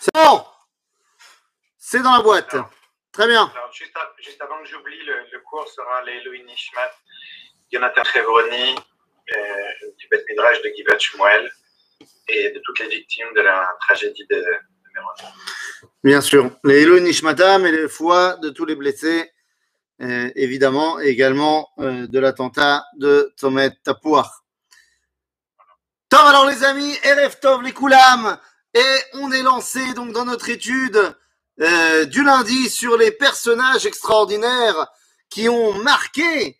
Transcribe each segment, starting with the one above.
C'est bon C'est dans la boîte. Très bien. Alors, juste, à- juste avant que j'oublie, le, le cours sera les Louis Nishmat, Jonathan Chevroni, euh, du Beth Midrash de Givat Shmuel et de toutes les victimes de la tragédie de, de Méron. Bien sûr. Les Eloi Nishmatam et les foi de tous les blessés, euh, évidemment, et également euh, de l'attentat de Tomet Tapouar. Tov, alors les amis, RF Tov, les Koulam, et on est lancé donc dans notre étude euh, du lundi sur les personnages extraordinaires qui ont marqué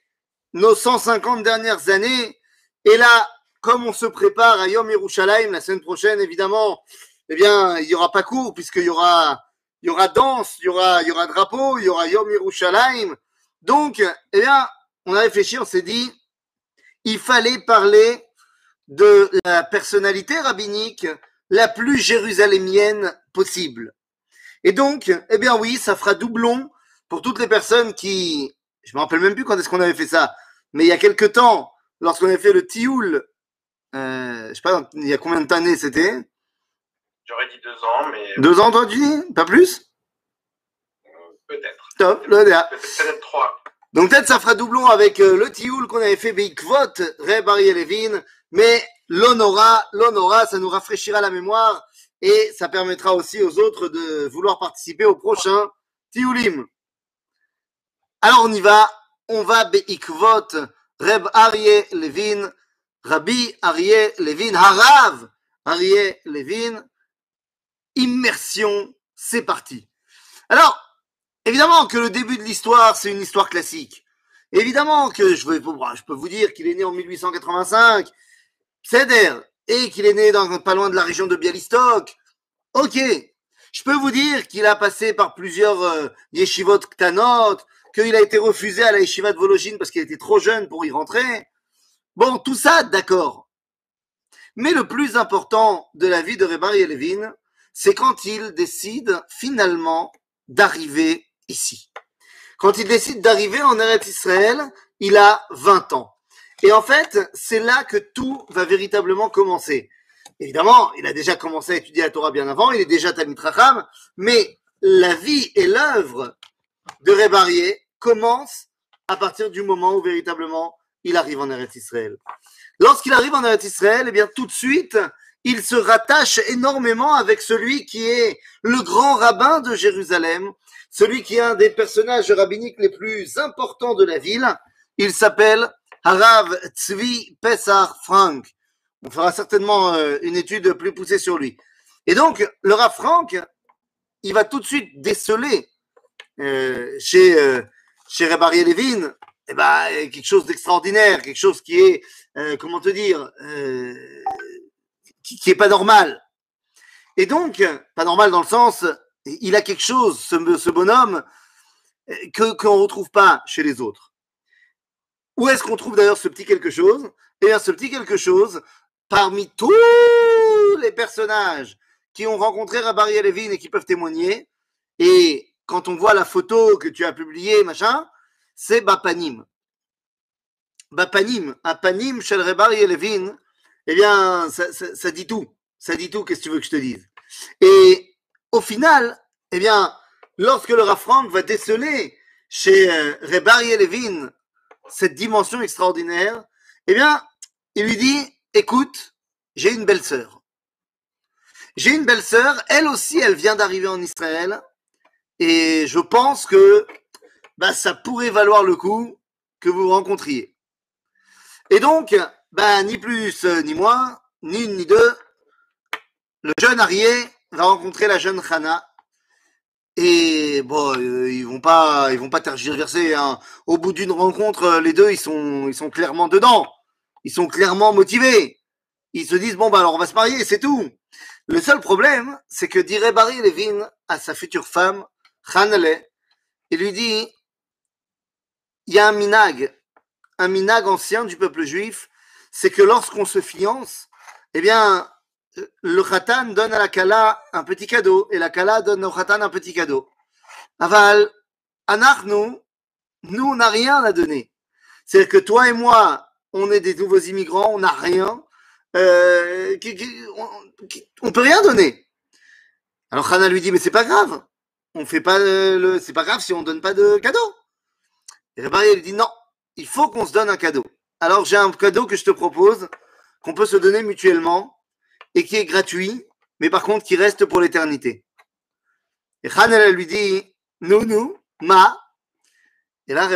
nos 150 dernières années. Et là, comme on se prépare à Yom Yerushalayim la semaine prochaine, évidemment, eh bien, il y aura pas cours puisqu'il y aura, il y aura danse, il y aura, il y aura drapeau, il y aura Yom Yerushalayim. Donc, eh bien, on a réfléchi, on s'est dit, il fallait parler de la personnalité rabbinique la plus jérusalémienne possible. Et donc, eh bien oui, ça fera doublon pour toutes les personnes qui, je me rappelle même plus quand est-ce qu'on avait fait ça, mais il y a quelque temps, lorsqu'on avait fait le Tioul, euh, je sais pas, il y a combien d'années c'était? J'aurais dit deux ans, mais Deux ans, toi, tu dis? Pas plus? Euh, peut-être. Top, le. Peut-être trois. Donc peut-être ça fera doublon avec euh, le Tioul qu'on avait fait Beikvot, Ray Barry Levin, mais l'honora, l'honora, ça nous rafraîchira la mémoire et ça permettra aussi aux autres de vouloir participer au prochain Tioulim. Alors on y va, on va Beikvot, Reb Aryeh Levin, Rabbi Aryeh Levin, Harav Aryeh Levin, immersion, c'est parti. Alors, Évidemment que le début de l'histoire, c'est une histoire classique. Évidemment que je, je peux vous dire qu'il est né en 1885, Céder, et qu'il est né dans, pas loin de la région de Bialystok. Ok. Je peux vous dire qu'il a passé par plusieurs euh, yeshivot ktanot, qu'il a été refusé à la yeshiva de Vologine parce qu'il était trop jeune pour y rentrer. Bon, tout ça, d'accord. Mais le plus important de la vie de Rebari Levin, c'est quand il décide finalement d'arriver ici. Quand il décide d'arriver en Eretz Israël, il a 20 ans. Et en fait, c'est là que tout va véritablement commencer. Évidemment, il a déjà commencé à étudier la Torah bien avant, il est déjà Racham, mais la vie et l'œuvre de Rébarié commencent à partir du moment où véritablement il arrive en Eretz Israël. Lorsqu'il arrive en Eretz Israël, eh bien tout de suite, il se rattache énormément avec celui qui est le grand rabbin de Jérusalem, celui qui est un des personnages rabbiniques les plus importants de la ville. Il s'appelle Harav Tzvi Pesach Frank. On fera certainement euh, une étude plus poussée sur lui. Et donc, le Rav Frank, il va tout de suite déceler euh, chez, euh, chez Levin eh ben, quelque chose d'extraordinaire, quelque chose qui est, euh, comment te dire, qui, qui est pas normal. Et donc, pas normal dans le sens, il a quelque chose, ce, ce bonhomme, que qu'on ne retrouve pas chez les autres. Où est-ce qu'on trouve d'ailleurs ce petit quelque chose? Eh bien, ce petit quelque chose, parmi tous les personnages qui ont rencontré Rabari Levin et qui peuvent témoigner, et quand on voit la photo que tu as publiée, machin, c'est Bapanim. Bapanim, Apanim Shel Rabari Levin, eh bien, ça, dit tout. Ça dit tout, qu'est-ce que tu veux que je te dise? Et au final, eh bien, lorsque le Rav Frank va déceler chez euh, Rebari Levin cette dimension extraordinaire, eh bien, il lui dit, écoute, j'ai une belle sœur. J'ai une belle sœur, elle aussi, elle vient d'arriver en Israël, et je pense que bah, ça pourrait valoir le coup que vous rencontriez. Et donc, bah, ni plus euh, ni moins, ni une ni deux, le jeune Arié va rencontrer la jeune Hana. Et bon, euh, ils vont pas, ils vont pas tergiverser. Hein. Au bout d'une rencontre, euh, les deux, ils sont, ils sont clairement dedans. Ils sont clairement motivés. Ils se disent bon bah alors on va se marier, c'est tout. Le seul problème, c'est que dirait Barry Levin à sa future femme, Hanale, il lui dit il y a un minag, un minag ancien du peuple juif, c'est que lorsqu'on se fiance, eh bien le khatan donne à la kala un petit cadeau et la kala donne au khatan un petit cadeau. Aval, anachnu, nous, on n'a rien à donner. C'est-à-dire que toi et moi, on est des nouveaux immigrants, on n'a rien. Euh, on, qui, on peut rien donner. Alors Hana lui dit, mais c'est pas grave. On fait pas le, c'est pas grave si on donne pas de cadeau. Et Rebari lui dit, non, il faut qu'on se donne un cadeau. Alors j'ai un cadeau que je te propose, qu'on peut se donner mutuellement, et qui est gratuit, mais par contre qui reste pour l'éternité. Et Hana lui dit, nous, nous, ma. Et là,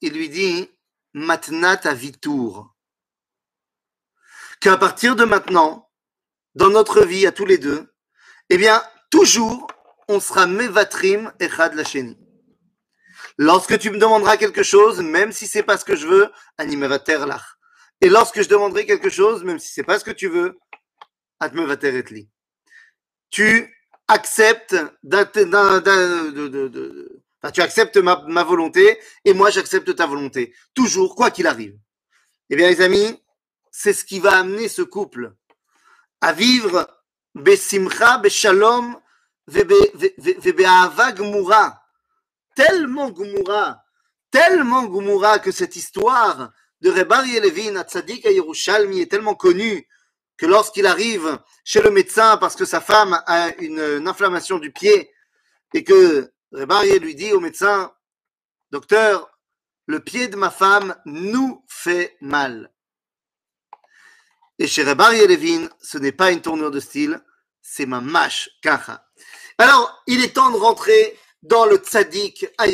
il lui dit, matnat avitour. Qu'à partir de maintenant, dans notre vie à tous les deux, eh bien, toujours, on sera mevatrim echad lacheni. Lorsque tu me demanderas quelque chose, même si c'est pas ce que je veux, animevater lach. Et lorsque je demanderai quelque chose, même si c'est pas ce que tu veux, Tu acceptes tu acceptes ma, volonté et moi j'accepte ta volonté. Toujours, quoi qu'il arrive. Eh bien, les amis, c'est ce qui va amener ce couple à vivre besimcha, beshalom, vebe'ava gmura. Tellement gmura, tellement gmura que cette histoire de Rebari Levin à Tzadik à Yerushalmi est tellement connue que lorsqu'il arrive chez le médecin parce que sa femme a une, inflammation du pied et que Rebari lui dit au médecin, docteur, le pied de ma femme nous fait mal. Et chez Rebari Levin, ce n'est pas une tournure de style, c'est ma mâche kacha. Alors, il est temps de rentrer dans le tzaddik à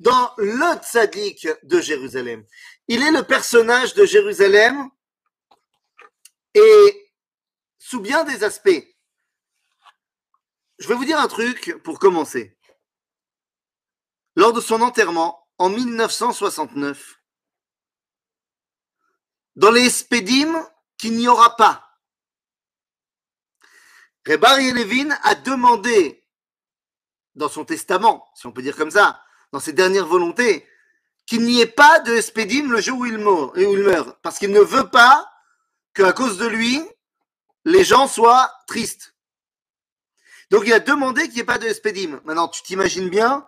dans le tzaddik de Jérusalem. Il est le personnage de Jérusalem et sous bien des aspects. Je vais vous dire un truc pour commencer. Lors de son enterrement, en 1969, dans les Spédim qu'il n'y aura pas, Rebari Levin a demandé dans son testament, si on peut dire comme ça, dans ses dernières volontés, qu'il n'y ait pas de Espédim le jour où il meurt parce qu'il ne veut pas qu'à cause de lui, les gens soient tristes. Donc il a demandé qu'il n'y ait pas de Espédim. Maintenant, tu t'imagines bien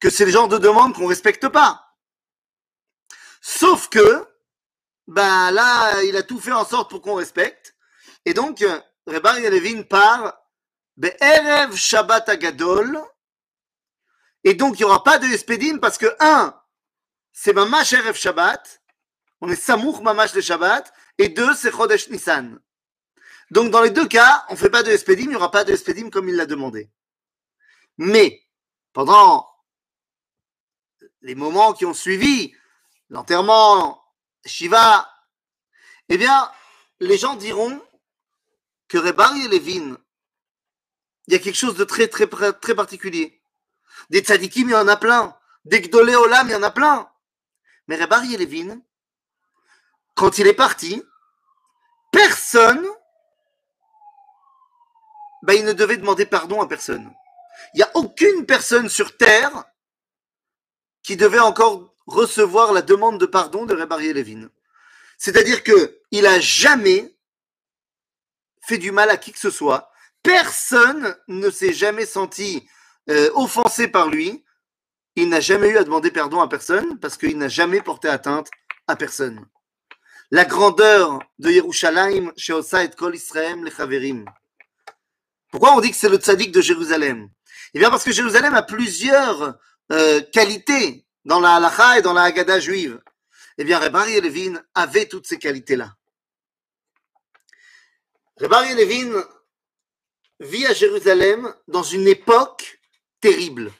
que c'est le genre de demande qu'on ne respecte pas. Sauf que, ben là, il a tout fait en sorte pour qu'on respecte. Et donc, Rebari Levin part Be'erev Shabbat Agadol. Et donc, il n'y aura pas de Espedim parce que, un, c'est Mamash Erev Shabbat. On est Samour Mamash de Shabbat. Et deux, c'est Chodesh Nissan. Donc, dans les deux cas, on ne fait pas de Espedim, il n'y aura pas de Espedim comme il l'a demandé. Mais, pendant les moments qui ont suivi l'enterrement, Shiva, eh bien, les gens diront que Rebari et Levin, il y a quelque chose de très, très, très particulier. Des tzadikim, il y en a plein. Des gdolé olam, il y en a plein. Mais Rebari et Levin, quand il est parti, personne, ben, il ne devait demander pardon à personne. Il n'y a aucune personne sur terre qui devait encore recevoir la demande de pardon de Rebari et Levin. C'est-à-dire que il a jamais fait du mal à qui que ce soit. Personne ne s'est jamais senti euh, offensé par lui. Il n'a jamais eu à demander pardon à personne parce qu'il n'a jamais porté atteinte à personne. La grandeur de Yerushalayim chez Osa et Kol Israël les Chaverim. Pourquoi on dit que c'est le tzaddik de Jérusalem? Eh bien parce que Jérusalem a plusieurs euh, qualités dans la halacha et dans la Haggadah juive. Eh bien, Rebari Levin avait toutes ces qualités-là. Rebari Levin vit à Jérusalem dans une époque terrible.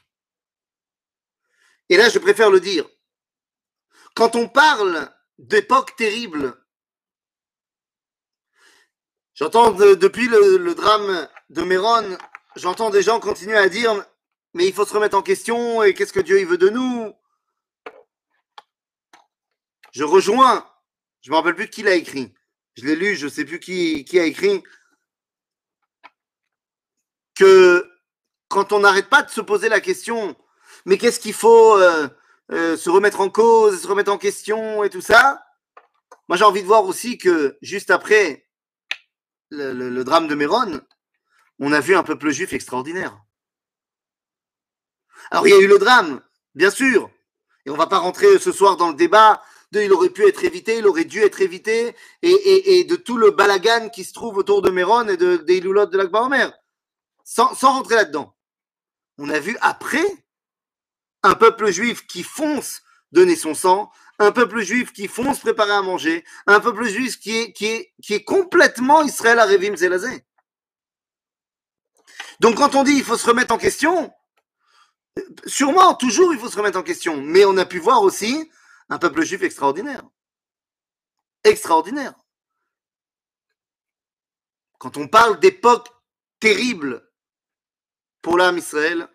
Et là, je préfère le dire. Quand on parle d'époque terrible, j'entends de- depuis le, drame de Méron, j'entends des gens continuer à dire mais il faut se remettre en question et qu'est-ce que Dieu veut de nous? Je rejoins, je me rappelle plus qui l'a écrit. Je l'ai lu, je sais plus qui, qui a écrit. Que quand on n'arrête pas de se poser la question, mais qu'est-ce qu'il faut euh, euh, se remettre en cause, se remettre en question et tout ça, moi j'ai envie de voir aussi que juste après le, drame de Méron, on a vu un peuple juif extraordinaire. Alors il y a eu le drame, bien sûr, et on va pas rentrer ce soir dans le débat de il aurait pu être évité, il aurait dû être évité, et, de tout le balagan qui se trouve autour de Méron et de, des Iloulot de l'Akba Omer. sans, sans rentrer là-dedans. On a vu après un peuple juif qui fonce donner son sang, un peuple juif qui fonce préparer à manger, un peuple juif qui est, complètement Israël à Révim Zelazé. Donc quand on dit il faut se remettre en question, sûrement, toujours il faut se remettre en question, mais on a pu voir aussi un peuple juif extraordinaire. Extraordinaire. Quand on parle d'époque terrible pour l'âme Israël,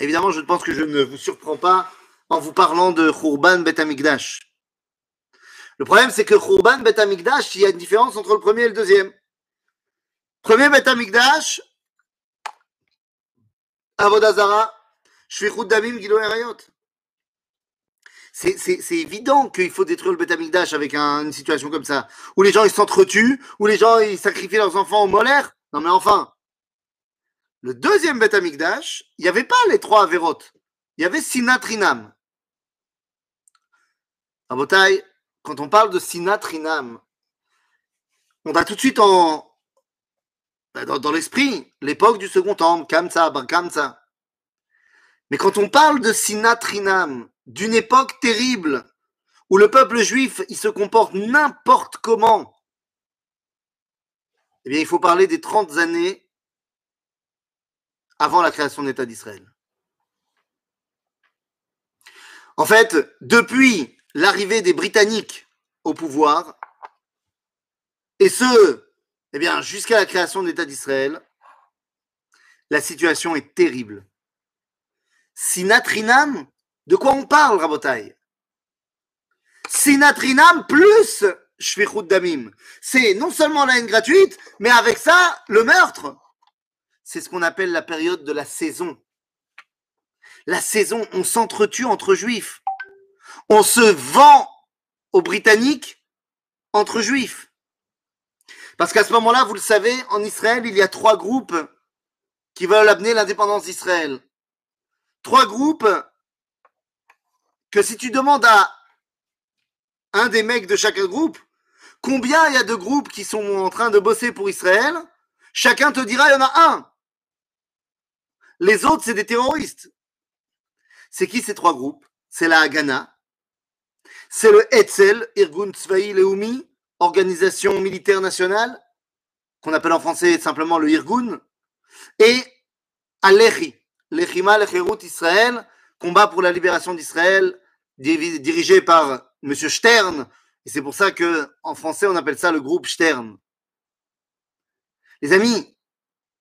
évidemment, je pense que je ne vous surprends pas en vous parlant de Khurban Bet Amikdash. Le problème, c'est que Khurban Bet Amikdash, il y a une différence entre le premier et le deuxième. Premier Bet Amikdash, Avodazara, Shvichut Damim, Gilo Erayot. C'est évident qu'il faut détruire le Bet Amikdash avec une situation comme ça, où les gens ils s'entretuent, où les gens ils sacrifient leurs enfants au molaire. Non mais enfin, le deuxième Bet Amikdash, il n'y avait pas les trois Averot. Il y avait Sinatrinam. Abotai, quand on parle de Sinatrinam, on a tout de suite en, dans, dans l'esprit l'époque du second temple, Kamsa, Kamsa. Mais quand on parle de Sinatrinam, d'une époque terrible, où le peuple juif il se comporte n'importe comment, eh bien, il faut parler des 30 années avant la création de l'État d'Israël. En fait, depuis l'arrivée des Britanniques au pouvoir, et ce, eh bien, jusqu'à la création de l'État d'Israël, la situation est terrible. Sinatrinam, de quoi on parle, Rabotai? Sinatrinam plus Shvichut Damim. C'est non seulement la haine gratuite, mais avec ça, le meurtre. C'est ce qu'on appelle la période de la saison. La saison, on s'entretue entre juifs. On se vend aux Britanniques entre juifs. Parce qu'à ce moment-là, vous le savez, en Israël, il y a trois groupes qui veulent amener l'indépendance d'Israël. Trois groupes que si tu demandes à un des mecs de chaque groupe, combien il y a de groupes qui sont en train de bosser pour Israël, chacun te dira, il y en a un. Les autres, c'est des terroristes. C'est qui ces trois groupes? C'est la Haganah, c'est le Etzel, Irgun Tzvaï Leumi, organisation militaire nationale, qu'on appelle en français simplement le Irgun, et Alechi, l'Echima Lecherut Israël, combat pour la libération d'Israël, dirigé par M. Stern, et c'est pour ça que en français on appelle ça le groupe Stern. Les amis,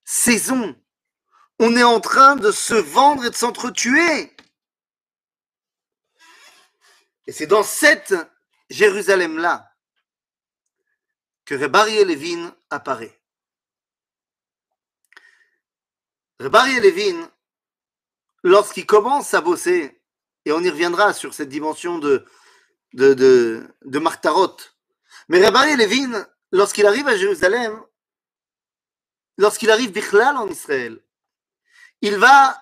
saison, on est en train de se vendre et de s'entretuer. Et c'est dans cette Jérusalem-là que Rebari Levin apparaît. Rebari Levin, lorsqu'il commence à bosser, et on y reviendra sur cette dimension de, de, de, mais Rebari Levin, lorsqu'il arrive à Jérusalem, lorsqu'il arrive Bichlal en Israël, il va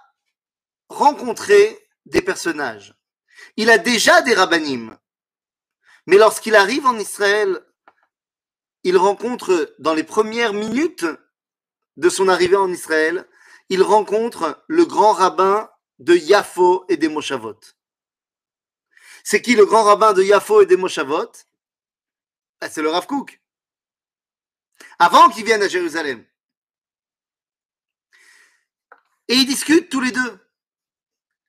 rencontrer des personnages. Il a déjà des rabbinim. Mais lorsqu'il arrive en Israël, il rencontre, dans les premières minutes de son arrivée en Israël, il rencontre le grand rabbin de Yafo et des Moshavot. C'est qui le grand rabbin de Yafo et des Moshavot? Ben, C'est le Rav Kook. Avant qu'il vienne à Jérusalem. Et ils discutent tous les deux.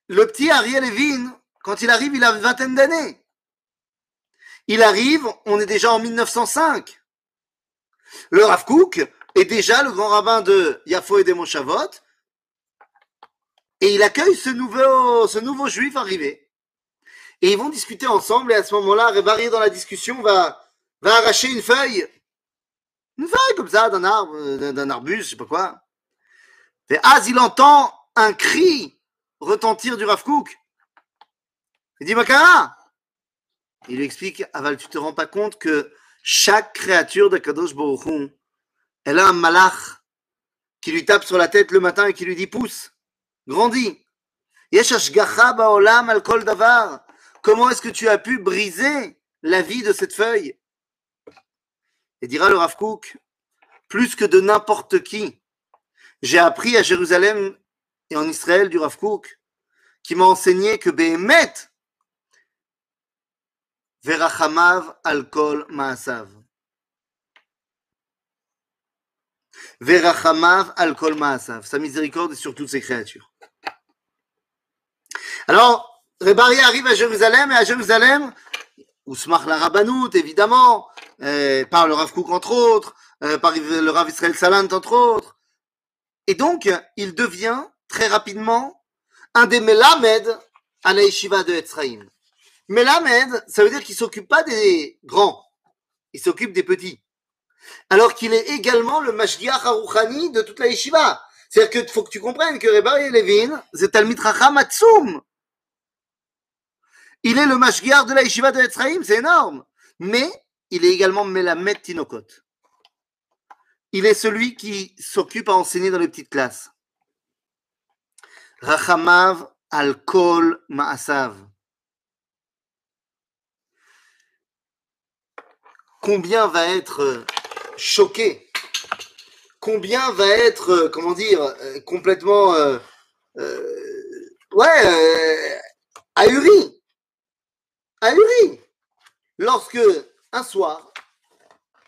Le petit Ariel Levin, quand il arrive, il a une vingtaine d'années. Il arrive, on est déjà en 1905. Le Rav Kook est déjà le grand rabbin de Yafo et des Moshavot. Et il accueille ce nouveau, ce nouveau juif arrivé. Et ils vont discuter ensemble. Et à ce moment-là, Rebari dans la discussion va, va arracher une feuille. Une feuille comme ça, d'un arbre, d'un arbuste, je sais pas quoi. Et as il entend un cri retentir du Rav Kook. Il dit Makara Il lui explique Aval, tu te rends pas compte que chaque créature de Kadosh Baruch elle a un malach qui lui tape sur la tête le matin et qui lui dit pousse, grandis. al kol davar. Comment est-ce que tu as pu briser la vie de cette feuille? Et dira le Rav Kook, plus que de n'importe qui, J'ai appris à Jérusalem et en Israël du Rav Kook, qui m'a enseigné que Behemet, Verachamav alkol maasav. Verachamav alkol maasav. Sa miséricorde est sur toutes ses créatures. Alors, Rebari arrive à Jérusalem et à Jérusalem, Ousmach la Rabbanout, évidemment, euh, par le Rav Kook entre autres, euh, par le Rav Israël Salant entre autres. Et donc, il devient très rapidement un des Melamed à la Yeshiva de Etzraïm. Melamed, ça veut dire qu'il s'occupe pas des grands, il s'occupe des petits. Alors qu'il est également le Mashgiach Harouchani de toute la Yeshiva. C'est-à-dire qu'il faut que tu comprennes que Rebari Levin, c'est Talmid Racham Atsum. Il est le Mashgiach de la Yeshiva de Etzraïm, c'est énorme. Mais il est également Melamed Tinokot. Il est celui qui s'occupe à enseigner dans les petites classes. Rachamav al-kol ma'asav. Combien va être choqué? Combien va être, comment dire, complètement, ouais, ahuri? Ahuri Lorsque, un soir,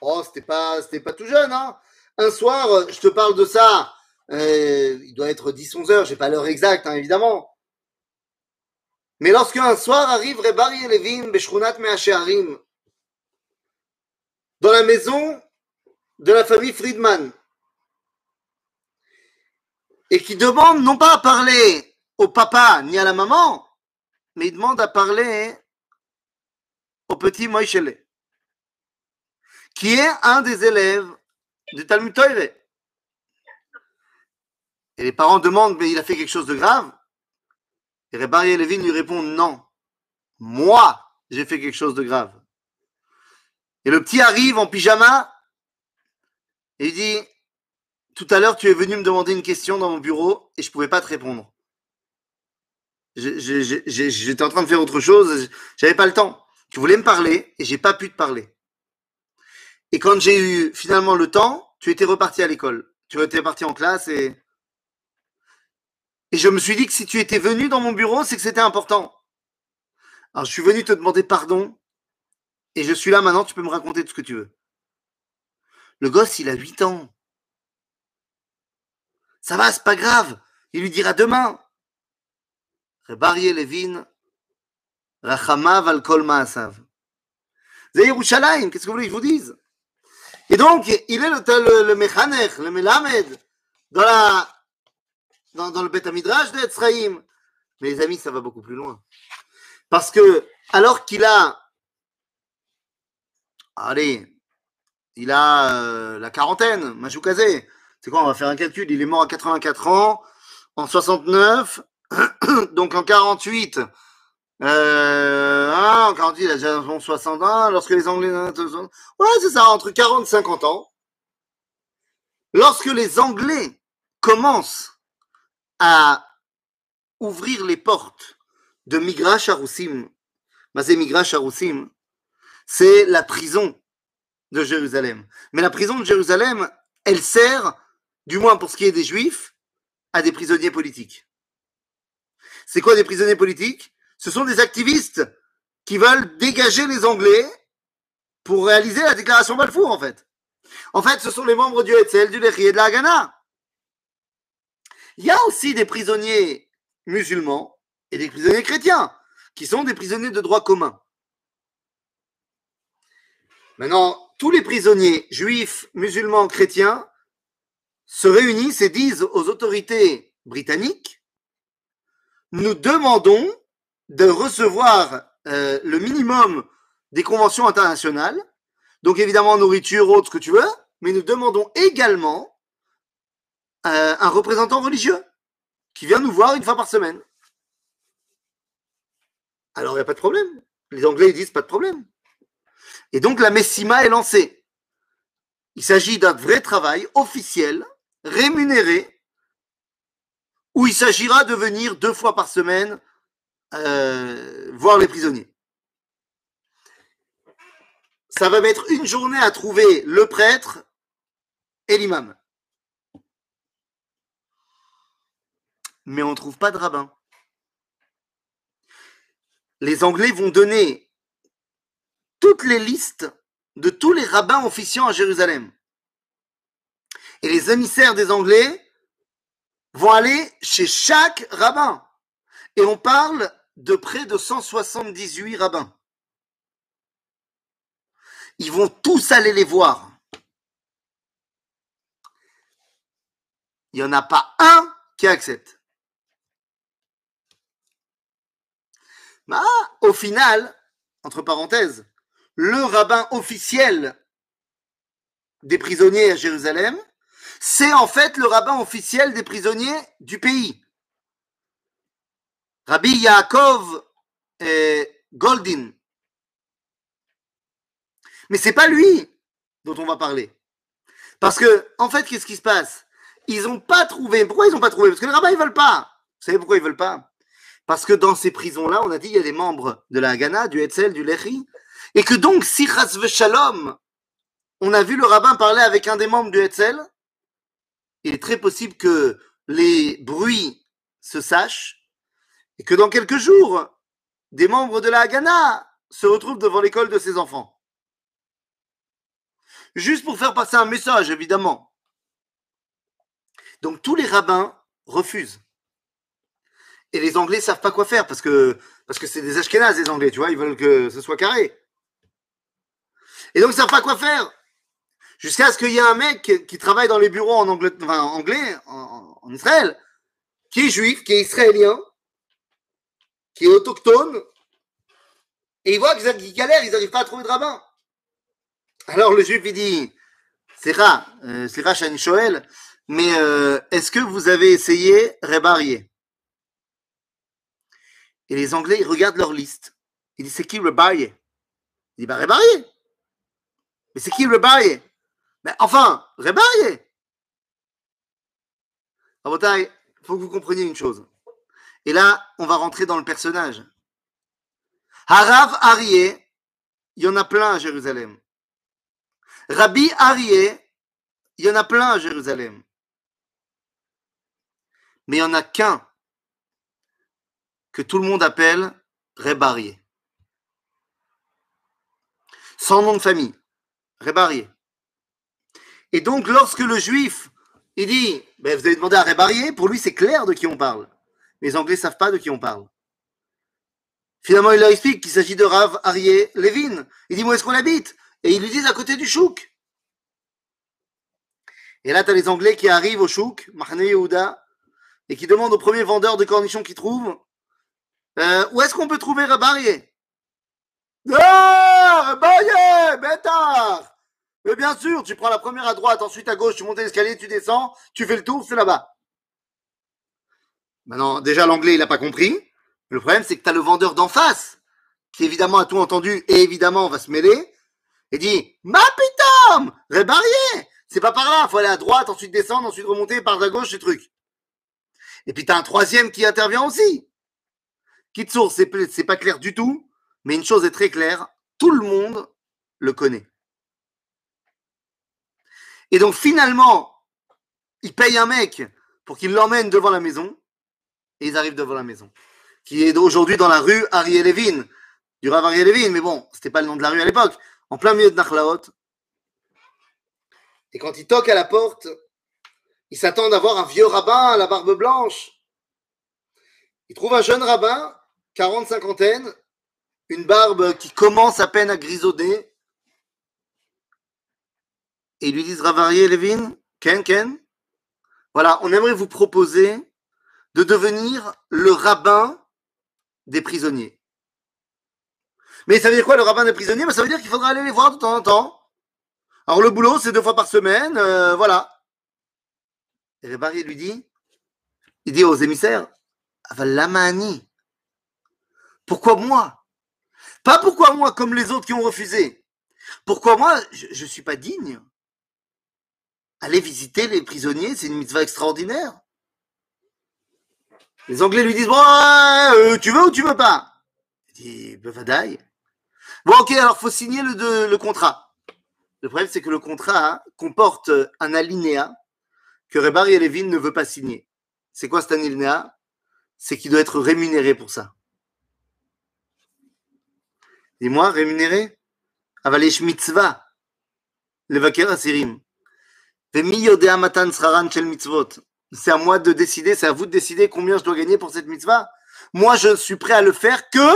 oh, c'était pas, c'était pas tout jeune, hein un soir, je te parle de ça, euh, il doit être 10-11 heures, j'ai pas l'heure exacte, hein, évidemment. Mais lorsque un soir arrive Rebari Levin Beshrunat Meachearim, dans la maison de la famille Friedman, et qui demande non pas à parler au papa ni à la maman, mais il demande à parler au petit Moïchele, qui est un des élèves Et les parents demandent, mais il a fait quelque chose de grave? Et Rebari Levin lui répond, non, moi, j'ai fait quelque chose de grave. Et le petit arrive en pyjama et il dit, tout à l'heure, tu es venu me demander une question dans mon bureau et je ne pouvais pas te répondre. J'étais en train de faire autre chose, j'avais pas le temps. Tu voulais me parler et j'ai pas pu te parler. Et quand j'ai eu finalement le temps, tu étais reparti à l'école. Tu étais parti en classe et et je me suis dit que si tu étais venu dans mon bureau, c'est que c'était important. Alors, je suis venu te demander pardon. Et je suis là maintenant, tu peux me raconter tout ce que tu veux. Le gosse, il a 8 ans. Ça va, c'est pas grave. Il lui dira demain. Rebari Levin, Rachamav al kol ma'asav. Yerushalayim, qu'est-ce que vous voulez que je vous dise? Et donc, il est le, le, le le Melamed, dans la le Beth Midrash d'Etzraïm. Mais les amis, ça va beaucoup plus loin. Parce que, alors qu'il a. Allez, il a euh, la quarantaine, Majoukazé. C'est quoi On va faire un calcul. Il est mort à 84 ans, en 69, donc en 48. Euh, en 48, il a déjà 61. Lorsque les Anglais. Ouais, c'est ça, entre 40 et 50 ans. Lorsque les Anglais commencent à ouvrir les portes de Migrash Aroussim. Mazé Migrash Aroussim, c'est la prison de Jérusalem. Mais la prison de Jérusalem, elle sert, du moins pour ce qui est des Juifs, à des prisonniers politiques. C'est quoi des prisonniers politiques? Ce sont des activistes qui veulent dégager les Anglais pour réaliser la déclaration Balfour, en fait. En fait, ce sont les membres du Hetzel, du Lechi et de la Haganah. Il y a aussi des prisonniers musulmans et des prisonniers chrétiens, qui sont des prisonniers de droit commun. Maintenant, tous les prisonniers juifs, musulmans, chrétiens se réunissent et disent aux autorités britanniques, nous demandons de recevoir euh, le minimum des conventions internationales, donc évidemment nourriture, autre, que tu veux, mais nous demandons également euh, un représentant religieux qui vient nous voir une fois par semaine. Alors il n'y a pas de problème. Les Anglais disent pas de problème. Et donc la Messima est lancée. Il s'agit d'un vrai travail officiel, rémunéré, où il s'agira de venir deux fois par semaine euh, voir les prisonniers. Ça va mettre une journée à trouver le prêtre et l'imam. mais on ne trouve pas de rabbin. Les Anglais vont donner toutes les listes de tous les rabbins officiants à Jérusalem. Et les émissaires des Anglais vont aller chez chaque rabbin. Et on parle de près de 178 rabbins. Ils vont tous aller les voir. Il n'y en a pas un qui accepte. Bah, au final, entre parenthèses, le rabbin officiel des prisonniers à Jérusalem, c'est en fait le rabbin officiel des prisonniers du pays. Rabbi Yaakov Goldin. Mais c'est pas lui dont on va parler. Parce que, en fait, qu'est-ce qui se passe? Ils n'ont pas trouvé. Pourquoi ils n'ont pas trouvé? Parce que les rabbins, ils veulent pas. Vous savez pourquoi ils veulent pas? Parce que dans ces prisons-là, on a dit, il y a des membres de la Haganah, du Hetzel, du Lechi. Et que donc, si Chas Shalom, on a vu le rabbin parler avec un des membres du Hetzel, il est très possible que les bruits se sachent et que dans quelques jours, des membres de la Haganah se retrouvent devant l'école de ses enfants. Juste pour faire passer un message, évidemment. Donc tous les rabbins refusent. Et les Anglais savent pas quoi faire parce que parce que c'est des Ashkénazes, les Anglais, tu vois, ils veulent que ce soit carré. Et donc ils savent pas quoi faire. Jusqu'à ce qu'il y ait un mec qui travaille dans les bureaux en enfin, en, anglais en Israël, qui est juif, qui est israélien, qui est autochtone, et il voit qu'ils galèrent, ils n'arrivent pas à trouver de rabbin. Alors le juif, il dit, c'est rare, euh, c'est rare, Shoel, mais euh, est-ce que vous avez essayé Rebarié Et les Anglais, ils regardent leur liste. Ils disent, c'est qui Rebarié Il dit, bah Rebarié. Mais c'est qui Rebarié Mais enfin, Rebarié. il faut que vous compreniez une chose. Et là, on va rentrer dans le personnage. Harav Arié, il y en a plein à Jérusalem. Rabbi Arié, il y en a plein à Jérusalem. Mais il n'y en a qu'un que tout le monde appelle Rebarié. Sans nom de famille. Rebarié. Et donc, lorsque le juif, il dit, ben, vous avez demandé à Rebarié, pour lui, c'est clair de qui on parle. Les Anglais ne savent pas de qui on parle. Finalement, il leur explique qu'il s'agit de Rav Arié Levin. Il dit, où est-ce qu'on habite? Et ils lui disent à côté du chouk. Et là, tu as les Anglais qui arrivent au chouk, Mahne Yehuda, et qui demandent au premier vendeur de cornichons qu'ils trouvent euh, où est-ce qu'on peut trouver Rav Arié Ah, Arié, bêtard Mais bien sûr, tu prends la première à droite, ensuite à gauche, tu montes l'escalier, tu descends, tu fais le tour, c'est là-bas. Maintenant, déjà, l'anglais, il n'a pas compris. Le problème, c'est que tu as le vendeur d'en face, qui évidemment a tout entendu et évidemment va se mêler, et dit Ma pitom Rébarrier C'est pas par là, il faut aller à droite, ensuite descendre, ensuite remonter par la gauche, ce truc. Et puis tu as un troisième qui intervient aussi. Kitsour, c'est, c'est pas clair du tout, mais une chose est très claire tout le monde le connaît. Et donc finalement, il paye un mec pour qu'il l'emmène devant la maison et ils arrivent devant la maison, qui est aujourd'hui dans la rue Ariel Levin, du Rav Ariel Levin, mais bon, c'était pas le nom de la rue à l'époque, en plein milieu de Nachlaot. Et quand ils toquent à la porte, ils s'attendent à voir un vieux rabbin à la barbe blanche. Ils trouvent un jeune rabbin, quarante cinquantaine, une barbe qui commence à peine à grisauder. Et ils lui disent Rav Ariel Levin, Ken, Ken, voilà, on aimerait vous proposer de devenir le rabbin des prisonniers. Mais ça veut dire quoi le rabbin des prisonniers? Ben, Ça veut dire qu'il faudra aller les voir de temps en temps. Alors le boulot, c'est deux fois par semaine, euh, voilà. Et Rébari lui dit, il dit aux émissaires, Lamani, pourquoi moi? Pas pourquoi moi comme les autres qui ont refusé. Pourquoi moi, je ne suis pas digne Aller visiter les prisonniers, c'est une mitzvah extraordinaire. Les Anglais lui disent Bon, euh, tu veux ou tu veux pas? Il dit Bevadaï. Bon, ok, alors faut signer le, contrat. Le problème, c'est que le contrat comporte un alinéa que Rebari et Levin ne veut pas signer. C'est quoi cet alinéa? C'est qu'il doit être rémunéré pour ça. Dis-moi, rémunéré? Avalesh mitzvah, levaker asirim. Vemi yodea matan sraran shel mitzvot. C'est à moi de décider, c'est à vous de décider combien je dois gagner pour cette mitzvah. Moi, je suis prêt à le faire que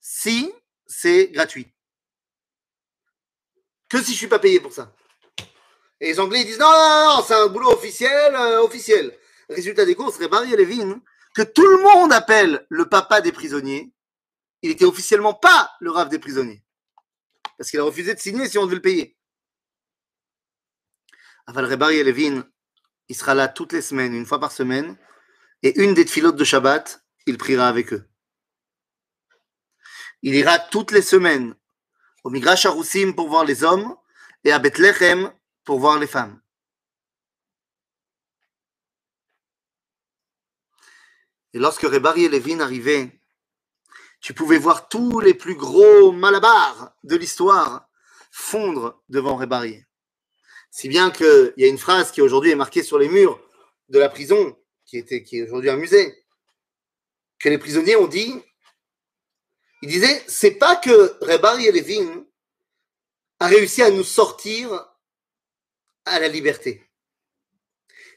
si c'est gratuit. Que si je suis pas payé pour ça. Et les Anglais ils disent non, non, non, c'est un boulot officiel, euh, officiel. Résultat des courses, Barry Levin, que tout le monde appelle le papa des prisonniers, il était officiellement pas le rave des prisonniers. Parce qu'il a refusé de signer si on devait le payer. Aval Rebari Levin, il sera là toutes les semaines, une fois par semaine, et une des filotes de Shabbat, il priera avec eux. Il ira toutes les semaines au Migrash Aroussim pour voir les hommes et à Bethlehem pour voir les femmes. Et lorsque Rebari et Levin arrivaient, tu pouvais voir tous les plus gros malabars de l'histoire fondre devant Rebari. Si bien qu'il y a une phrase qui aujourd'hui est marquée sur les murs de la prison, qui, était, qui est aujourd'hui un musée, que les prisonniers ont dit, ils disaient, c'est pas que Rebari et Levin a réussi à nous sortir à la liberté.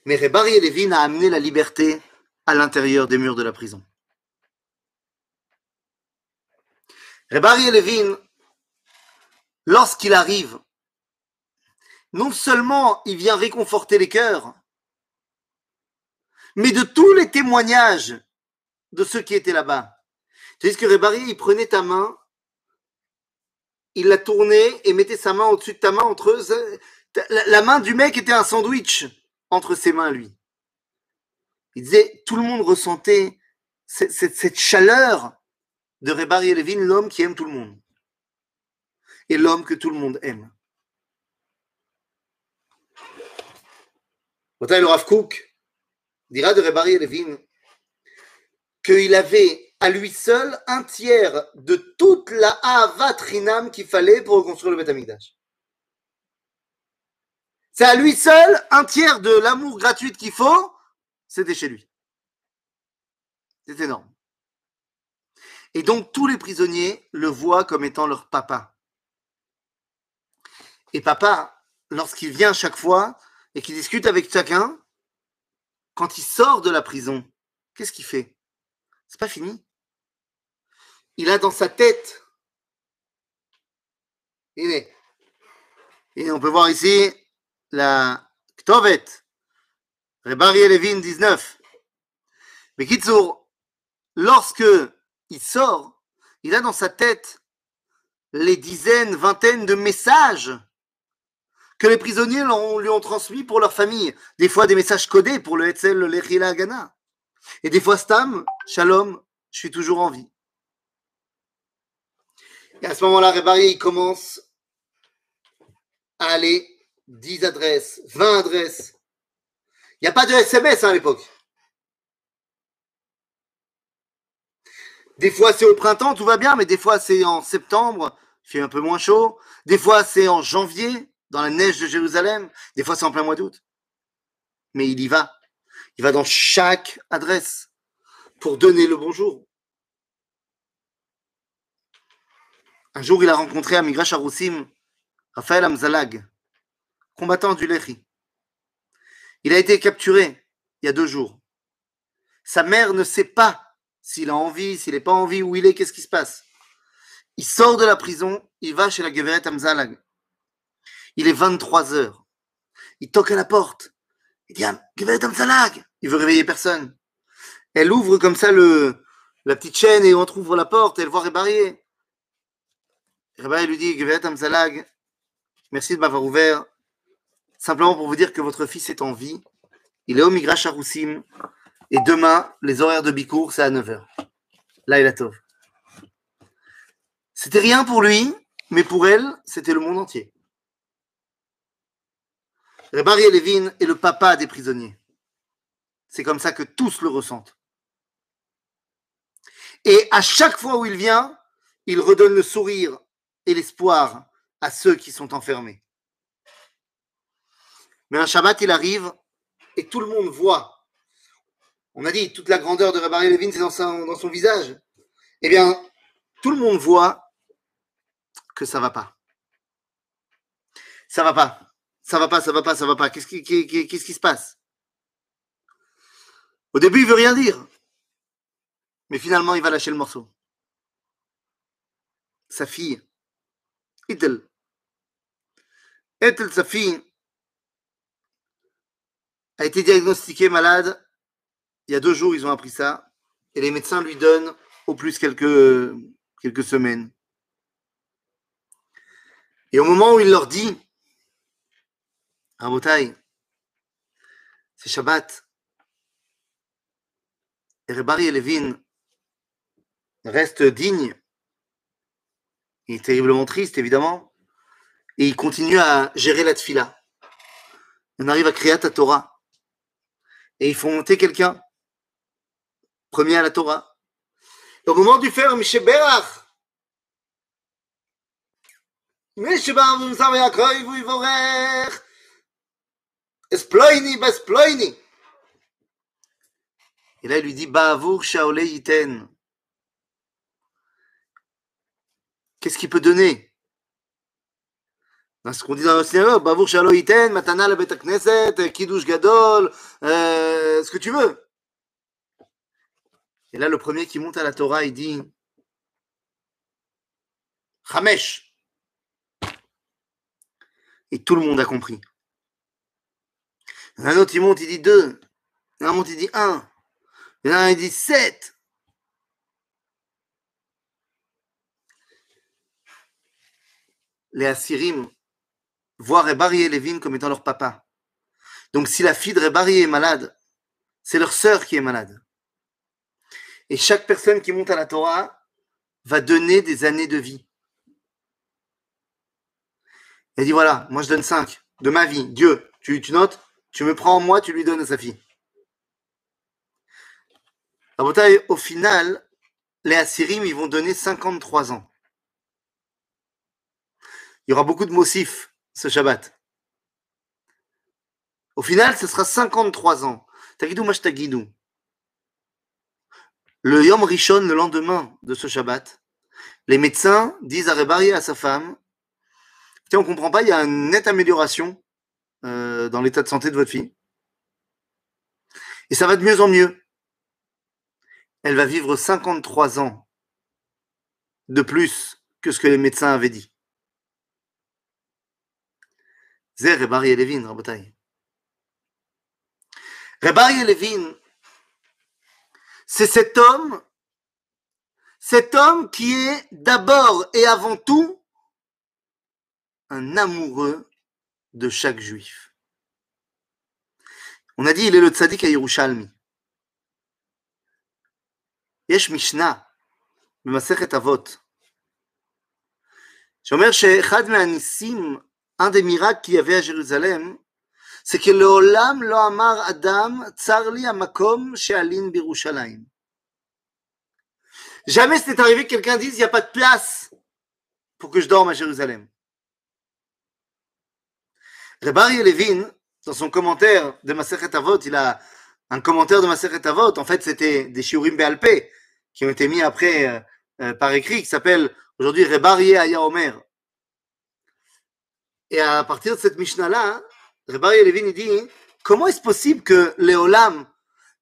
Mais Rebari et Levin a amené la liberté à l'intérieur des murs de la prison. Rebari et Levin, lorsqu'il arrive, non seulement il vient réconforter les cœurs, mais de tous les témoignages de ceux qui étaient là-bas. Tu sais que Rebari, il prenait ta main, il la tournait et mettait sa main au-dessus de ta main entre eux. La main du mec était un sandwich entre ses mains, lui. Il disait, tout le monde ressentait cette, chaleur de Rebari Levin, l'homme qui aime tout le monde. Et l'homme que tout le monde aime. Le Rav dira de Rebari Levin qu'il avait à lui seul un tiers de toute la Avatrinam qu'il fallait pour reconstruire le Beth C'est à lui seul un tiers de l'amour gratuit qu'il faut c'était chez lui. C'est énorme. Et donc tous les prisonniers le voient comme étant leur papa. Et papa, lorsqu'il vient chaque fois et qu'il discute avec chacun, quand il sort de la prison, qu'est-ce qu'il fait? C'est pas fini. Il a dans sa tête. Et on peut voir ici la Ktovet, Rebari Levin 19. Mais Kitsour, lorsque il sort, il a dans sa tête les dizaines, vingtaines de messages que les prisonniers lui ont transmis pour leur famille. Des fois des messages codés pour le Hetzel, le Lechila Gana. Et des fois Stam, Shalom, je suis toujours en vie. Et à ce moment-là, Rebari il commence à aller 10 adresses, 20 adresses, il n'y a pas de SMS hein, à l'époque. Des fois, c'est au printemps, tout va bien, mais des fois, c'est en septembre, il fait un peu moins chaud. Des fois, c'est en janvier, dans la neige de Jérusalem. Des fois, c'est en plein mois d'août. Mais il y va. Il va dans chaque adresse pour donner le bonjour. Un jour, il a rencontré à Migrash Aroussim Raphaël Amzalag, combattant du Lehi. Il a été capturé il y a deux jours. Sa mère ne sait pas s'il a envie, s'il n'est pas envie, où il est, qu'est-ce qui se passe? Il sort de la prison, il va chez la Geveret Amzalag. Il est 23 heures. Il toque à la porte. Il dit ah, Il veut réveiller personne. Elle ouvre comme ça le, la petite chaîne et on ouvre la porte. Elle voit Rébarrier. Rébarrier lui dit merci de m'avoir ouvert. Simplement pour vous dire que votre fils est en vie. Il est au Migrash Aroussim. Et demain, les horaires de Bikour, c'est à 9h. Là, il a. C'était rien pour lui, mais pour elle, c'était le monde entier. Rebari Levin est le papa des prisonniers. C'est comme ça que tous le ressentent. Et à chaque fois où il vient, il redonne le sourire et l'espoir à ceux qui sont enfermés. Mais un Shabbat, il arrive et tout le monde voit. on a dit toute la grandeur de Rabbi Levin, c'est dans son, dans son visage. Eh bien, tout le monde voit que ça va pas. Ça va pas. Ça va pas, ça va pas, ça va pas. Qu'est-ce qui, se passe? Au début, il veut rien dire. Mais finalement, il va lâcher le morceau. Sa fille, Itel. Itel, sa fille, a été diagnostiquée malade. Il y a deux jours, ils ont appris ça. Et les médecins lui donnent au plus quelques, quelques semaines. Et au moment où il leur dit, Rabotai, c'est Shabbat, et Rebari et Levin reste digne, il est terriblement triste évidemment, et il continue à gérer la tfila. On arrive à créer ta Torah, et ils font monter quelqu'un, premier à la Torah. au moment du faire, Michel Berach, מי שבא ומסר ויעקב ויבורך Esploini, Besploini. Et là, il lui dit Ba'avour Shaole Yiten. Qu'est-ce qu'il peut donner? Dans ce qu'on dit dans le synagogue, Ba'avour Shaole Yiten, Matana la Bet Knesset, Kiddush Gadol, euh, ce que tu veux. Et là, le premier qui monte à la Torah, il dit Hamesh. Et tout le monde a compris. Un autre, il monte, il dit deux. Un monte, il dit un. Il y en a un, il dit sept. Les Assyrim voient Rebari et Lévin comme étant leur papa. Donc si la fille de Rebari est malade, c'est leur sœur qui est malade. Et chaque personne qui monte à la Torah va donner des années de vie. Elle dit voilà, moi je donne 5 de ma vie. Dieu, tu notes Tu me prends en moi, tu lui donnes à sa fille. Au final, les Assyrim, ils vont donner 53 ans. Il y aura beaucoup de motifs ce Shabbat. Au final, ce sera 53 ans. Tagidou Mashtagidou. Le Yom Rishon, le lendemain de ce Shabbat, les médecins disent à Rebari à sa femme on ne comprend pas, il y a une nette amélioration euh, dans l'état de santé de votre fille. Et ça va de mieux en mieux. Elle va vivre 53 ans de plus que ce que les médecins avaient dit. Zer et Levin, Rabotai. Rebari Levin, c'est cet homme, cet homme qui est d'abord et avant tout un amoureux de chaque juif. On a dit, il est le tzaddik à Yerushalmi. יש משנה במסכת אבות, שאומר שאחד מהניסים, un des miracles qu'il y avait à Jérusalem, c'est que לעולם לא אמר אדם, צר לי המקום שאלין בירושלים. Jamais c'est arrivé que quelqu'un dise, il n'y a pas de place pour que je dorme à Jérusalem. Rebari Levin, dans son commentaire de Maseret Avot, il a un commentaire de Maseret Avot. En fait, c'était des shiurim Be'alpé qui ont été mis après euh, euh, par écrit, qui s'appelle aujourd'hui Rebari Aya Omer. Et à partir de cette Mishnah-là, Rebari Levin, il dit comment est-ce possible que Léolam,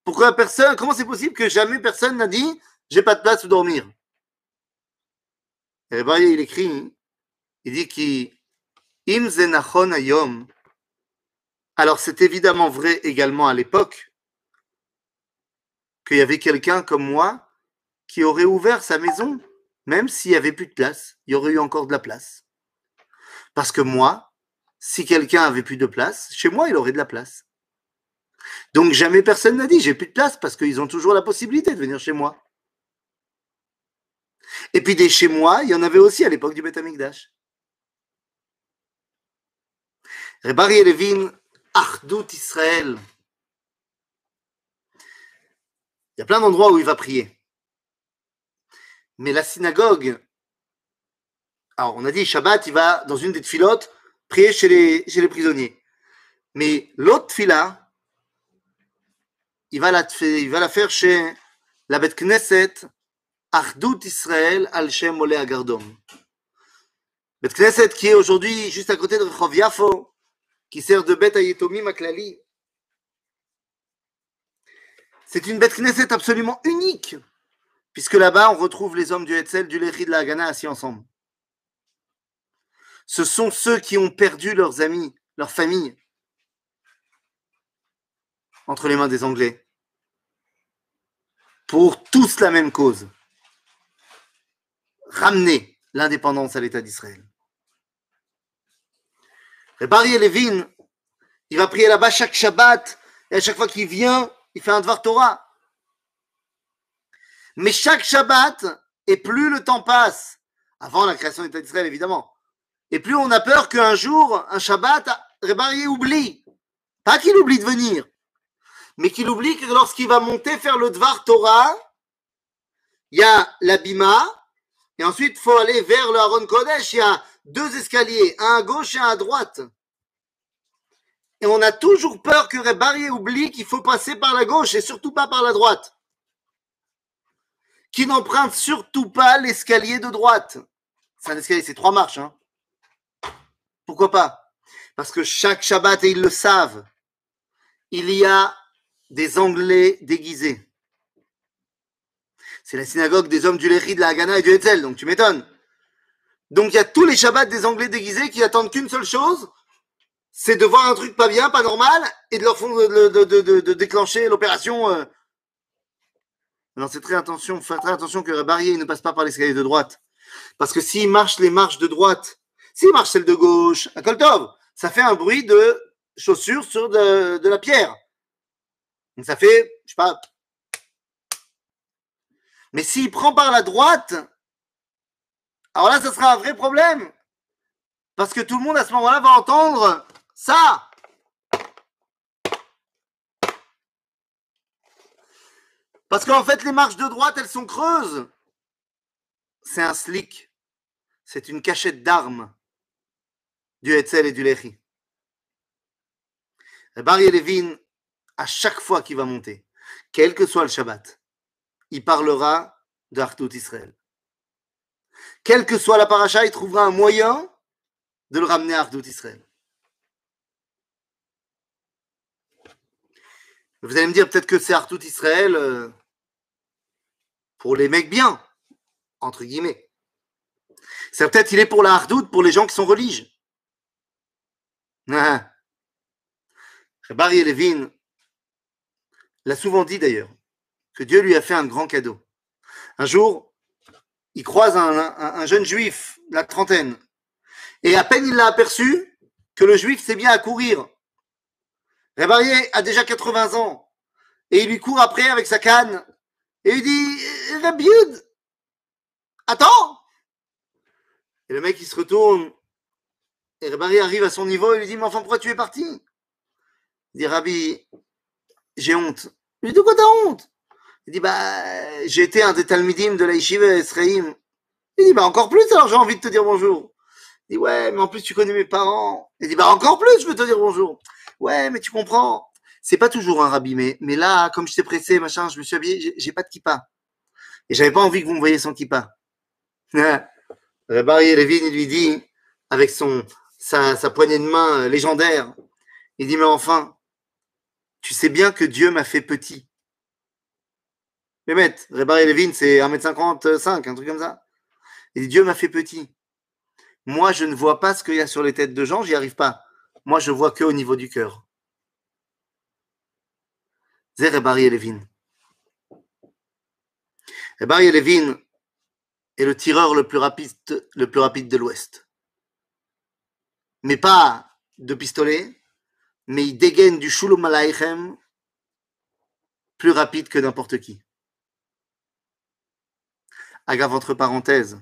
pourquoi personne, comment c'est possible que jamais personne n'a dit j'ai pas de place pour dormir? Rebari, il écrit, il dit qu'il Ayom. Alors c'est évidemment vrai également à l'époque qu'il y avait quelqu'un comme moi qui aurait ouvert sa maison, même s'il n'y avait plus de place, il y aurait eu encore de la place. Parce que moi, si quelqu'un avait plus de place, chez moi, il aurait de la place. Donc jamais personne n'a dit j'ai plus de place parce qu'ils ont toujours la possibilité de venir chez moi. Et puis des chez moi, il y en avait aussi à l'époque du Beth Amikdash. Rebari Levin, Achdout Israël. Il y a plein d'endroits où il va prier. Mais la synagogue, alors on a dit Shabbat, il va dans une des filotes prier chez les, prisonniers. Mais l'autre fila, il va la, faire chez la Bet Knesset Ardout Israël al Shem Ole Agardom. Bet Knesset qui est aujourd'hui juste à côté de Rehov qui sert de Bet Ayetomi Maklali. C'est une Bet Knesset absolument unique, puisque là-bas on retrouve les hommes du Hetzel, du Lechi de la Hagana assis ensemble. Ce sont ceux qui ont perdu leurs amis, leur famille, entre les mains des Anglais pour tous la même cause. Ramener l'indépendance à l'État d'Israël. Et Levin, il va prier là-bas chaque Shabbat, et à chaque fois qu'il vient, il fait un Dvar Torah. Mais chaque Shabbat, et plus le temps passe, avant la création de l'État d'Israël évidemment, et plus on a peur qu'un jour, un Shabbat, Rebari oublie. Pas qu'il oublie de venir, mais qu'il oublie que lorsqu'il va monter faire le Dvar Torah, il y a l'abima, et ensuite il faut aller vers le Aaron Kodesh, il y a deux escaliers, un à gauche et un à droite. Et on a toujours peur que Rebari oublie qu'il faut passer par la gauche et surtout pas par la droite. Qui n'emprunte surtout pas l'escalier de droite. C'est un escalier, c'est trois marches. Hein. Pourquoi pas? Parce que chaque Shabbat, et ils le savent, il y a des Anglais déguisés. C'est la synagogue des hommes du Léchi, de la Haganah et du Hetzel, donc tu m'étonnes. Donc il y a tous les Shabbats des Anglais déguisés qui attendent qu'une seule chose, c'est de voir un truc pas bien, pas normal, et de leur fond, de, déclencher l'opération. Euh. Alors c'est très attention, faire très attention que Barrier ne passe pas par l'escalier de droite. Parce que s'il marche les marches de droite, s'il marche celle de gauche, à Koltov, ça fait un bruit de chaussures sur de la pierre. Donc ça fait, je sais pas. Mais s'il prend par la droite, alors là, ce sera un vrai problème. Parce que tout le monde à ce moment-là va entendre ça. Parce qu'en fait, les marches de droite, elles sont creuses. C'est un slick. C'est une cachette d'armes du Hetzel et du Lechi. Barry Levin à chaque fois qu'il va monter, quel que soit le Shabbat, il parlera de Israël. Quelle que soit la paracha, il trouvera un moyen de le ramener à Artout Israël. Vous allez me dire peut-être que c'est Artout Israël euh, pour les mecs bien, entre guillemets. C'est peut-être il est pour la Hardout pour les gens qui sont religieux. Ah. Barry Levin l'a souvent dit d'ailleurs, que Dieu lui a fait un grand cadeau. Un jour, il croise un, jeune juif, la trentaine, et à peine il l'a aperçu que le juif s'est bien à courir. Rébarié a déjà 80 ans, et il lui court après avec sa canne, et il dit Rabiud, attends! Et le mec il se retourne, et Rébarié arrive à son niveau et lui dit Mais enfin, pourquoi tu es parti? Il dit Rabbi, j'ai honte. Dis, de quoi t'as honte? Il dit, bah, j'ai été un des Talmidim de la Yeshiva Esraïm. Il dit, bah, encore plus, alors j'ai envie de te dire bonjour. Il dit, ouais, mais en plus, tu connais mes parents. Il dit, bah, encore plus, je veux te dire bonjour. Ouais, mais tu comprends. C'est pas toujours un rabbi, mais, mais là, comme je t'ai pressé, machin, je me suis habillé, j'ai pas de kippa. Et j'avais pas envie que vous me voyiez sans kippa. Rabbi Levin, il lui dit, avec son, sa, sa poignée de main légendaire, il dit, mais enfin, tu sais bien que Dieu m'a fait petit. Mehmet, Rebar Levin, c'est 1m55, un truc comme ça. Il dit Dieu m'a fait petit. Moi, je ne vois pas ce qu'il y a sur les têtes de gens, j'y arrive pas. Moi, je vois que au niveau du cœur. C'est Rebari Levin. Rebari Levin est le tireur le plus rapide, le plus rapide de l'Ouest. Mais pas de pistolet, mais il dégaine du Shulum Aleichem plus rapide que n'importe qui. Agave entre parenthèses.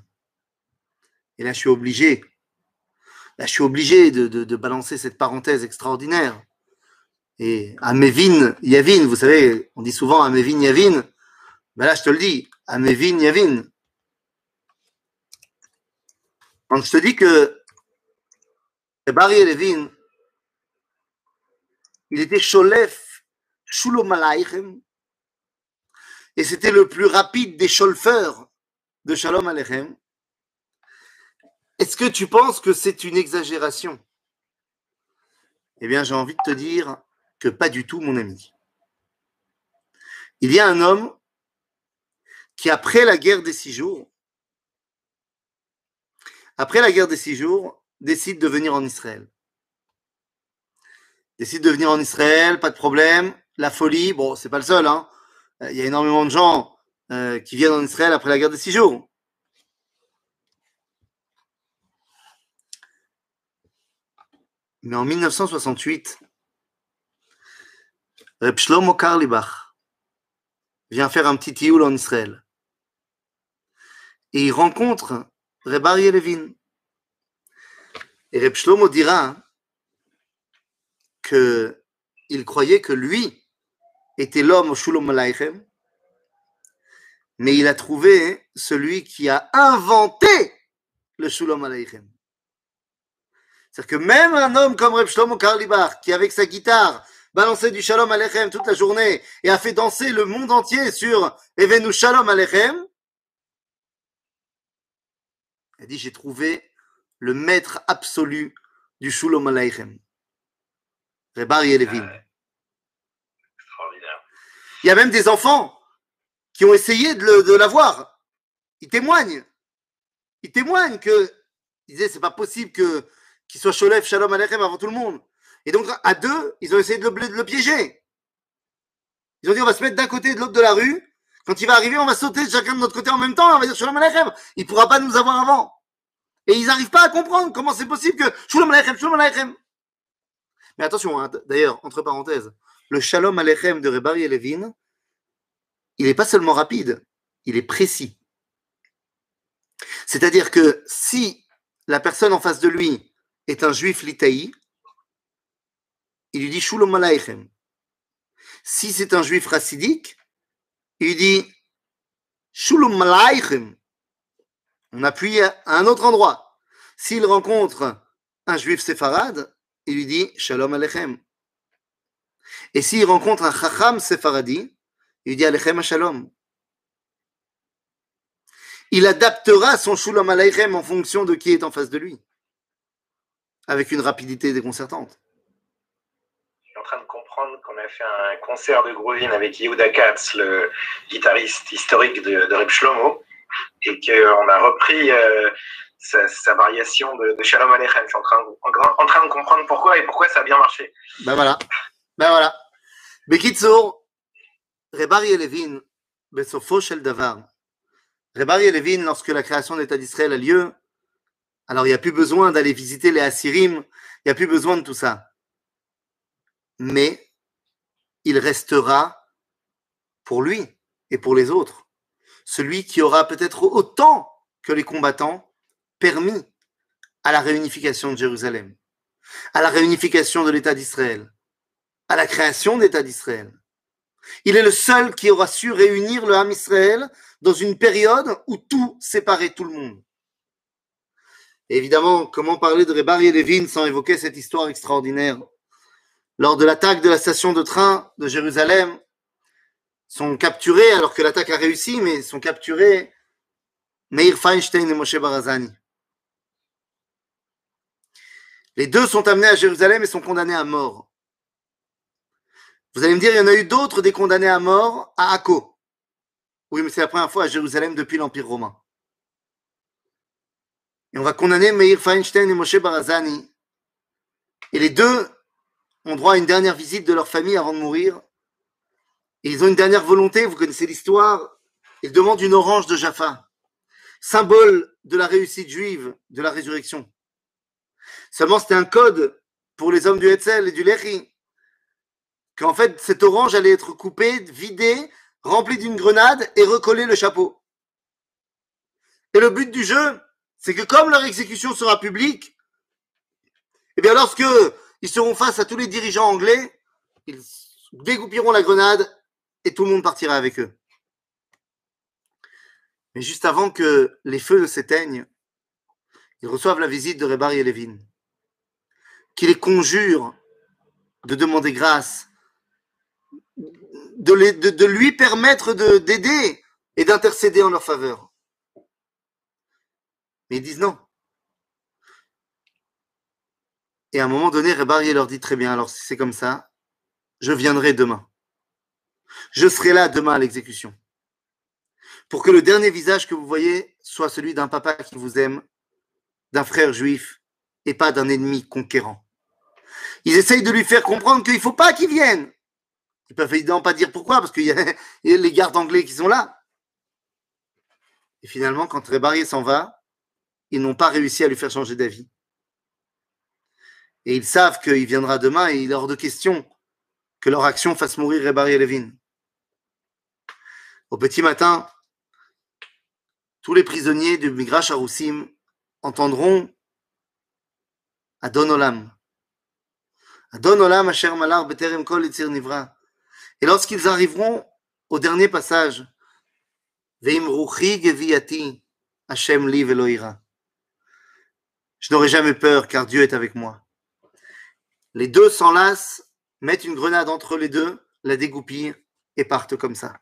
Et là, je suis obligé. Là, je suis obligé de, balancer cette parenthèse extraordinaire. Et Amevin Yavin, vous savez, on dit souvent Amevin Yavin. Ben là, je te le dis, Amevin Yavin. Quand je te dis que Barry Levin, il était Cholef, Shalom Aleichem. Et c'était le plus rapide des cholfeurs de Shalom Aleichem. Est-ce que tu penses que c'est une exagération? Eh bien, j'ai envie de te dire que pas du tout, mon ami. Il y a un homme qui, après la guerre des six jours, après la guerre des six jours, décide de venir en Israël. Décide de venir en Israël, pas de problème. La folie, bon, c'est pas le seul, hein. Il y a énormément de gens euh, qui viennent en Israël après la guerre des six jours. Mais en 1968, Reb Shlomo Karlibach vient faire un petit tioul en Israël. Et il rencontre Reb Aryeh Levin. Et Reb Shlomo dira que il croyait que lui était l'homme au Shalom Aleichem, mais il a trouvé celui qui a inventé le Shalom Aleichem. C'est-à-dire que même un homme comme Reb Shlomo Karlibach, qui avec sa guitare balançait du Shalom Aleichem toute la journée et a fait danser le monde entier sur Evenu Shalom Aleichem, il dit, j'ai trouvé le maître absolu du Shalom Aleichem. Rebar Yelevin. Il y a même des enfants qui ont essayé de l'avoir. Ils témoignent. Ils témoignent que, ils disaient, c'est pas possible que, qu'il soit Sholef Shalom Aleichem avant tout le monde. Et donc, à deux, ils ont essayé de le, de le piéger. Ils ont dit, on va se mettre d'un côté et de l'autre de la rue. Quand il va arriver, on va sauter chacun de notre côté en même temps. On va dire Shalom Aleichem. Il pourra pas nous avoir avant. Et ils n'arrivent pas à comprendre comment c'est possible que Shalom Aleichem, Shalom Aleichem. Mais attention, hein, d'ailleurs, entre parenthèses, le Shalom Aleichem de Rebari et Levin, il n'est pas seulement rapide, il est précis. C'est-à-dire que si la personne en face de lui est un juif litaï, il lui dit Shalom Aleichem. Si c'est un juif racidique, il lui dit Shalom Aleichem. On appuie à un autre endroit. S'il rencontre un juif séfarade, il lui dit Shalom Alechem. Et s'il rencontre un Chacham séfaradi, il lui dit Alechem Shalom. Il adaptera son Shalom Alechem en fonction de qui est en face de lui, avec une rapidité déconcertante. Je suis en train de comprendre qu'on a fait un concert de Grovin avec Yehuda Katz, le guitariste historique de, de Reb Shlomo, et qu'on a repris. Euh, sa, variation de, Shalom Aleichem. Je suis en train, en, train de comprendre pourquoi et pourquoi ça a bien marché. Ben voilà. Ben voilà. Bekitsour, Rebari Levin, lorsque la création d'État d'Israël a lieu, alors il n'y a plus besoin d'aller visiter les Assyrim, il n'y a plus besoin de tout ça. Mais il restera pour lui et pour les autres. Celui qui aura peut-être autant que les combattants permis à la réunification de Jérusalem, à la réunification de l'État d'Israël, à la création d'État d'Israël. Il est le seul qui aura su réunir le Ham Israël dans une période où tout séparait tout le monde. évidemment, comment parler de Rebari et Levin sans évoquer cette histoire extraordinaire? Lors de l'attaque de la station de train de Jérusalem, sont capturés, alors que l'attaque a réussi, mais sont capturés Meir Feinstein et Moshe Barazani. Les deux sont amenés à Jérusalem et sont condamnés à mort. Vous allez me dire, il y en a eu d'autres des condamnés à mort à Akko. Oui, mais c'est la première fois à Jérusalem depuis l'Empire romain. Et on va condamner Meir Feinstein et Moshe Barazani. Et les deux ont droit à une dernière visite de leur famille avant de mourir. Et ils ont une dernière volonté, vous connaissez l'histoire. Ils demandent une orange de Jaffa, symbole de la réussite juive, de la résurrection. Seulement, c'était un code pour les hommes du Hetzel et du Lechi. Qu'en fait, cette orange allait être coupée, vidée, remplie d'une grenade et recoller le chapeau. Et le but du jeu, c'est que comme leur exécution sera publique, eh bien, lorsque ils seront face à tous les dirigeants anglais, ils dégoupiront la grenade et tout le monde partira avec eux. Mais juste avant que les feux ne s'éteignent, ils reçoivent la visite de Rebari et Levin qui les conjure de demander grâce, de, de- lui permettre de- d'aider et d'intercéder en leur faveur. Mais ils disent non. Et à un moment donné, Rebarié leur dit très bien, alors si c'est comme ça, je viendrai demain. Je serai là demain à l'exécution. Pour que le dernier visage que vous voyez soit celui d'un papa qui vous aime, d'un frère juif, et pas d'un ennemi conquérant. Ils essayent de lui faire comprendre qu'il ne faut pas qu'il vienne. Ils peuvent évidemment pas dire pourquoi, parce qu'il y, a les gardes anglais qui sont là. Et finalement, quand Rebarié s'en va, ils n'ont pas réussi à lui faire changer d'avis. Et ils savent qu'il viendra demain et il est hors de question que leur action fasse mourir Rebarié Levin. Au petit matin, tous les prisonniers du Migrash Aroussim entendront Adon Olam. Adon Olam Asher Malar Beterem Kol Nivra. Et lorsqu'ils arriveront au dernier passage, Hashem Li. Je n'aurai jamais peur car Dieu est avec moi. Les deux s'enlacent, mettent une grenade entre les deux, la dégoupillent et partent comme ça.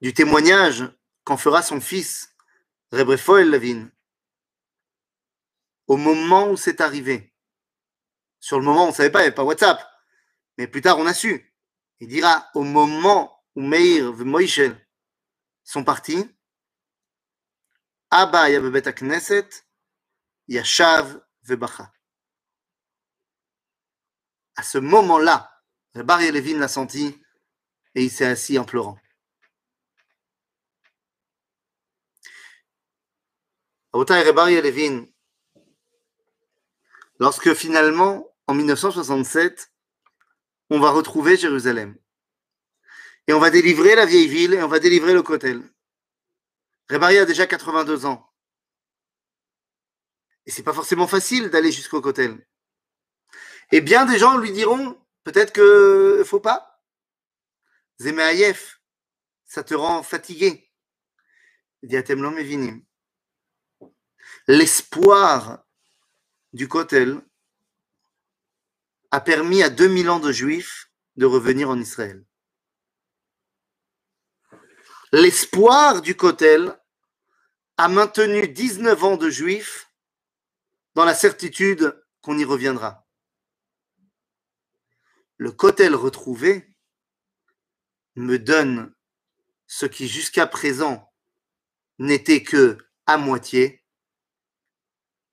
Du témoignage qu'en fera son fils, Rebrefoel Lavin, au moment où c'est arrivé. Sur le moment, on ne savait pas, il n'y avait pas WhatsApp. Plus tard, on a su. Il dira au moment où Meir et Moïchel sont partis, Abba Yabebet Knesset, Yashav. À ce moment-là, Barry Levin l'a senti et il s'est assis en pleurant. Levin, lorsque finalement, en 1967, on va retrouver Jérusalem. Et on va délivrer la vieille ville et on va délivrer le Kotel. Rebari a déjà 82 ans. Et c'est pas forcément facile d'aller jusqu'au Kotel. Et bien des gens lui diront, peut-être que faut pas? Zemeaïef, ça te rend fatigué. Il dit Atem lo mevinim. L'espoir du Kotel a permis à 2000 ans de juifs de revenir en Israël. L'espoir du Kotel a maintenu 19 ans de juifs dans la certitude qu'on y reviendra. Le Kotel retrouvé me donne ce qui jusqu'à présent n'était que à moitié,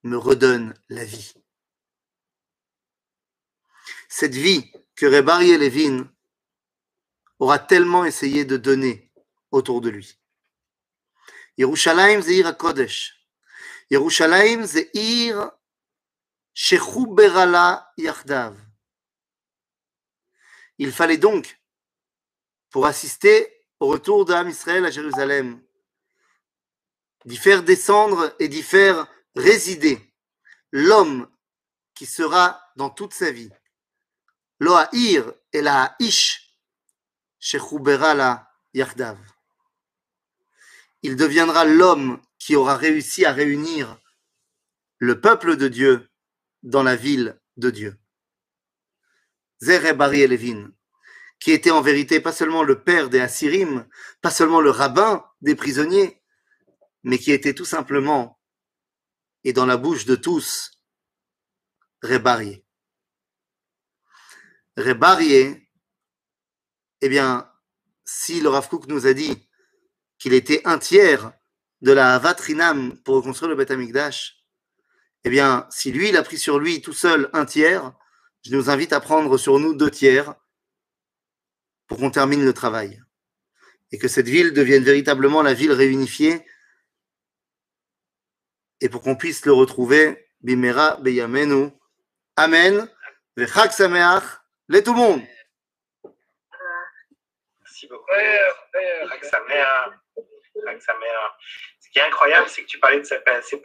me redonne la vie. Cette vie que Rebari Levin aura tellement essayé de donner autour de lui. Yerushalayim ze ir Kodesh. Yerushalayim ze ir shechuberala yachdav. Il fallait donc, pour assister au retour d'Am Israël à Jérusalem, d'y faire descendre et d'y faire résider l'homme qui sera dans toute sa vie. Il deviendra l'homme qui aura réussi à réunir le peuple de Dieu dans la ville de Dieu. Zerebari Elevin, qui était en vérité pas seulement le père des Assyrim, pas seulement le rabbin des prisonniers, mais qui était tout simplement, et dans la bouche de tous, Rebarié. Rebarié, eh bien, si le Rav Kook nous a dit qu'il était un tiers de la Havatrinam pour reconstruire le Beth Amikdash, eh bien, si lui, il a pris sur lui tout seul un tiers, je nous invite à prendre sur nous deux tiers pour qu'on termine le travail. Et que cette ville devienne véritablement la ville réunifiée et pour qu'on puisse le retrouver, Bimera Beyamenu. Amen. Vechak Sameach. Les tout le monde. Merci beaucoup. Sameach. Chag Sameach. Ce qui est incroyable, c'est que tu parlais de ces